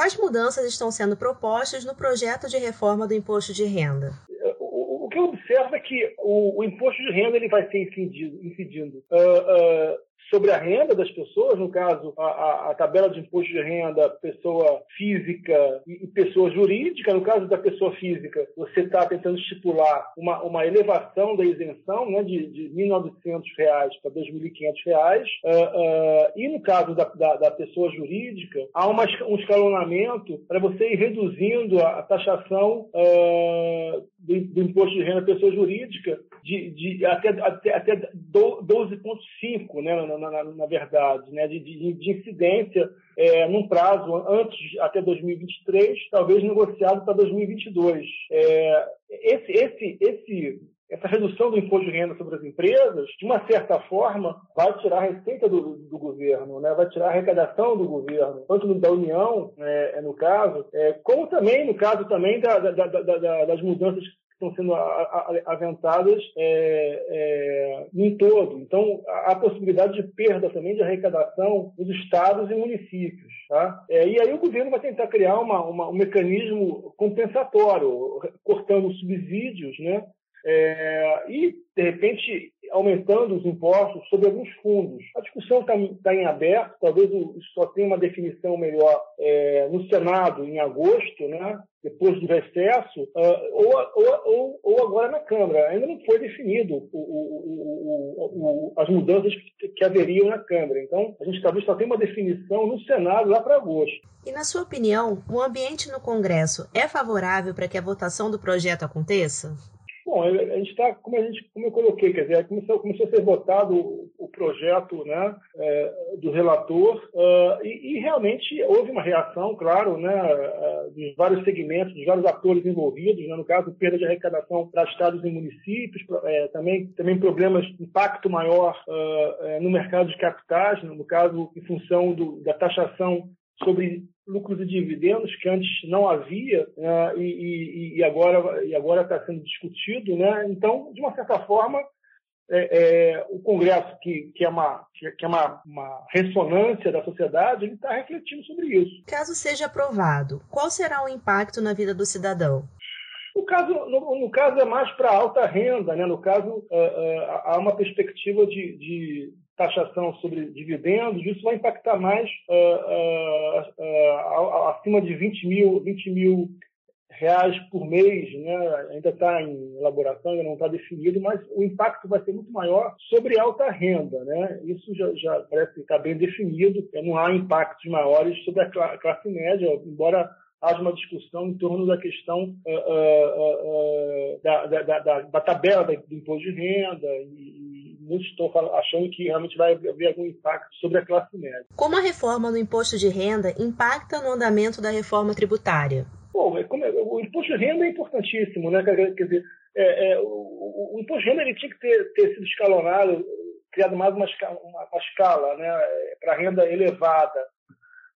Quais mudanças estão sendo propostas no projeto de reforma do imposto de renda? O, que eu observo é que o, o imposto de renda ele vai ser incidido, incidindo uh, uh, sobre a renda das pessoas, no caso, a, a, a tabela de imposto de renda, pessoa física e, e pessoa jurídica. No caso da pessoa física, você está tentando estipular uma, uma elevação da isenção né, de, de R$ 1.900 para R$ 2.500. Uh, uh, e no caso da, da, da pessoa jurídica, há uma, um escalonamento para você ir reduzindo a, a taxação uh, do, do, imposto de renda da pessoa jurídica de, de até, até, até 12,5, né, na, na, na, verdade, né, de, de, de incidência é, num prazo antes até 2023, talvez negociado para 2022. É, esse, esse, esse, essa redução do imposto de renda sobre as empresas, de uma certa forma, vai tirar a receita do, do governo, né? vai tirar a arrecadação do governo, tanto da União, é, é no caso, é, como também no caso também da, da, da, das mudanças estão sendo aventadas é, é, em todo. Então, há possibilidade de perda também de arrecadação dos estados e municípios. Tá? É, e aí o governo vai tentar criar uma, uma, um mecanismo compensatório, cortando subsídios, né? É, e, de repente, aumentando os impostos sobre alguns fundos. A discussão está tá em aberto, talvez só tenha uma definição melhor é, no Senado em agosto, né? depois do recesso, uh, ou, ou, ou, agora na Câmara. Ainda não foi definido o, o, o, as mudanças que haveriam na Câmara. Então, a gente talvez só tenha uma definição no Senado lá para agosto. E, na sua opinião, o ambiente no Congresso é favorável para que a votação do projeto aconteça? Bom, a gente está, como, a gente, como eu coloquei, quer dizer, começou, começou a ser votado o, o projeto né, é, do relator uh, e, e, realmente houve uma reação, claro, né, uh, dos vários segmentos, dos vários atores envolvidos, né, no caso, perda de arrecadação para estados e municípios, é, também, também problemas, impacto maior uh, no mercado de capitais, né, no caso, em função do, da taxação sobre lucros e dividendos que antes não havia né, e, e, agora e agora está sendo discutido, né? Então, de uma certa forma, é, é, o Congresso que, que é, uma, que é uma, uma ressonância da sociedade, ele está refletindo sobre isso. Caso seja aprovado, qual será o impacto na vida do cidadão? No caso, no, no caso é mais para alta renda, né? No caso, uh, uh, há uma perspectiva de, de taxação sobre dividendos, isso vai impactar mais uh, uh, uh, acima de 20 mil, 20 mil reais por mês, né? ainda está em elaboração, ainda não está definido, mas o impacto vai ser muito maior sobre alta renda. Né? Isso já, já parece estar bem definido, não há impactos maiores sobre a classe média, embora haja uma discussão em torno da questão da, da, da, da, tabela do imposto de renda e, muitos estão achando que realmente vai haver algum impacto sobre a classe média. Como a reforma no imposto de renda impacta no andamento da reforma tributária? Bom, é é, o imposto de renda é importantíssimo, né? Quer dizer, é, é, o, o, imposto de renda ele tinha que ter, ter sido escalonado, criado mais uma, uma, uma escala, né? Para renda elevada.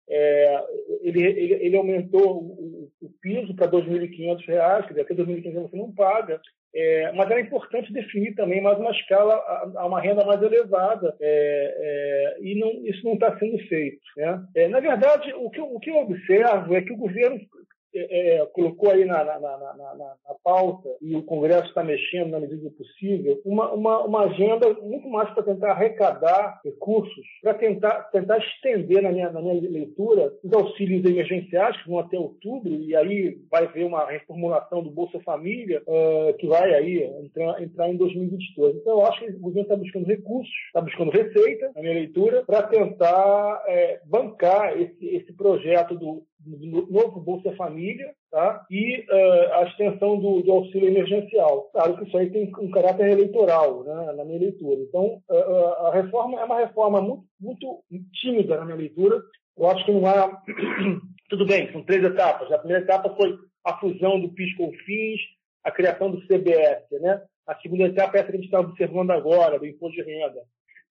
É, ele, ele, ele, aumentou o, o piso para R$ 2.500, quer dizer, até R$ 2.500 você não paga. É, mas era importante definir também mais uma escala a, a uma renda mais elevada é, é, e não, isso não está sendo feito. Né? É, na verdade, o que, o que eu observo é que o governo é, é, colocou aí na, na, na, na, pauta, e o Congresso está mexendo na medida do possível, uma, uma, uma agenda muito mais para tentar arrecadar recursos, para tentar, tentar estender, na minha, na minha leitura, os auxílios emergenciais, que vão até outubro, e aí vai haver uma reformulação do Bolsa Família, uh, que vai aí entrar, entrar em 2022. Então, eu acho que o governo está buscando recursos, está buscando receita, na minha leitura, para tentar é, bancar esse, esse projeto do, novo Bolsa Família tá? e uh, a extensão do, do, auxílio emergencial. Claro que isso aí tem um caráter eleitoral, né, na minha leitura. Então, uh, a reforma é uma reforma muito, muito tímida na minha leitura. Eu acho que não há. Tudo bem, são três etapas. A primeira etapa foi a fusão do PIS com o FIS, a criação do CBS. Né? A segunda etapa é essa que a gente está observando agora, do imposto de renda.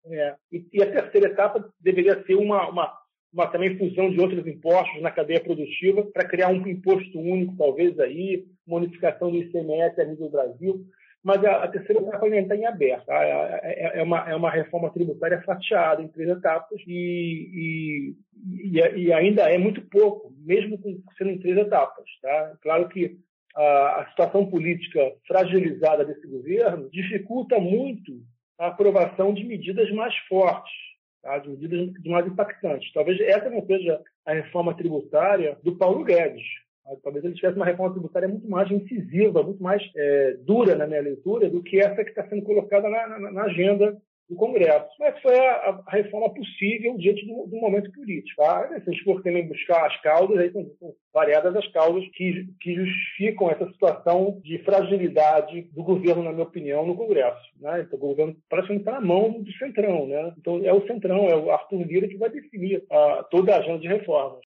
É. E, e, a terceira etapa deveria ser uma, uma uma também fusão de outros impostos na cadeia produtiva para criar um imposto único, talvez aí, modificação do ICMS a nível do Brasil. Mas a, a terceira etapa ainda está em aberto. É, é, uma, é uma reforma tributária fatiada em três etapas e, e, e, ainda é muito pouco, mesmo sendo em três etapas. Tá? Claro que a, a situação política fragilizada desse governo dificulta muito a aprovação de medidas mais fortes, de medidas mais impactantes. Talvez essa não seja a reforma tributária do Paulo Guedes. Talvez ele tivesse uma reforma tributária muito mais incisiva, muito mais é, dura na minha leitura do que essa que está sendo colocada na, na, na agenda do Congresso. Mas foi a, a reforma possível diante do, do, momento político. Tá? Se a gente for também buscar as causas, aí são, são variadas as causas que, que, justificam essa situação de fragilidade do governo, na minha opinião, no Congresso. Né? Então, o governo praticamente está na mão do Centrão. Né? Então, é o Centrão, é o Arthur Lira que vai definir uh, toda a agenda de reformas.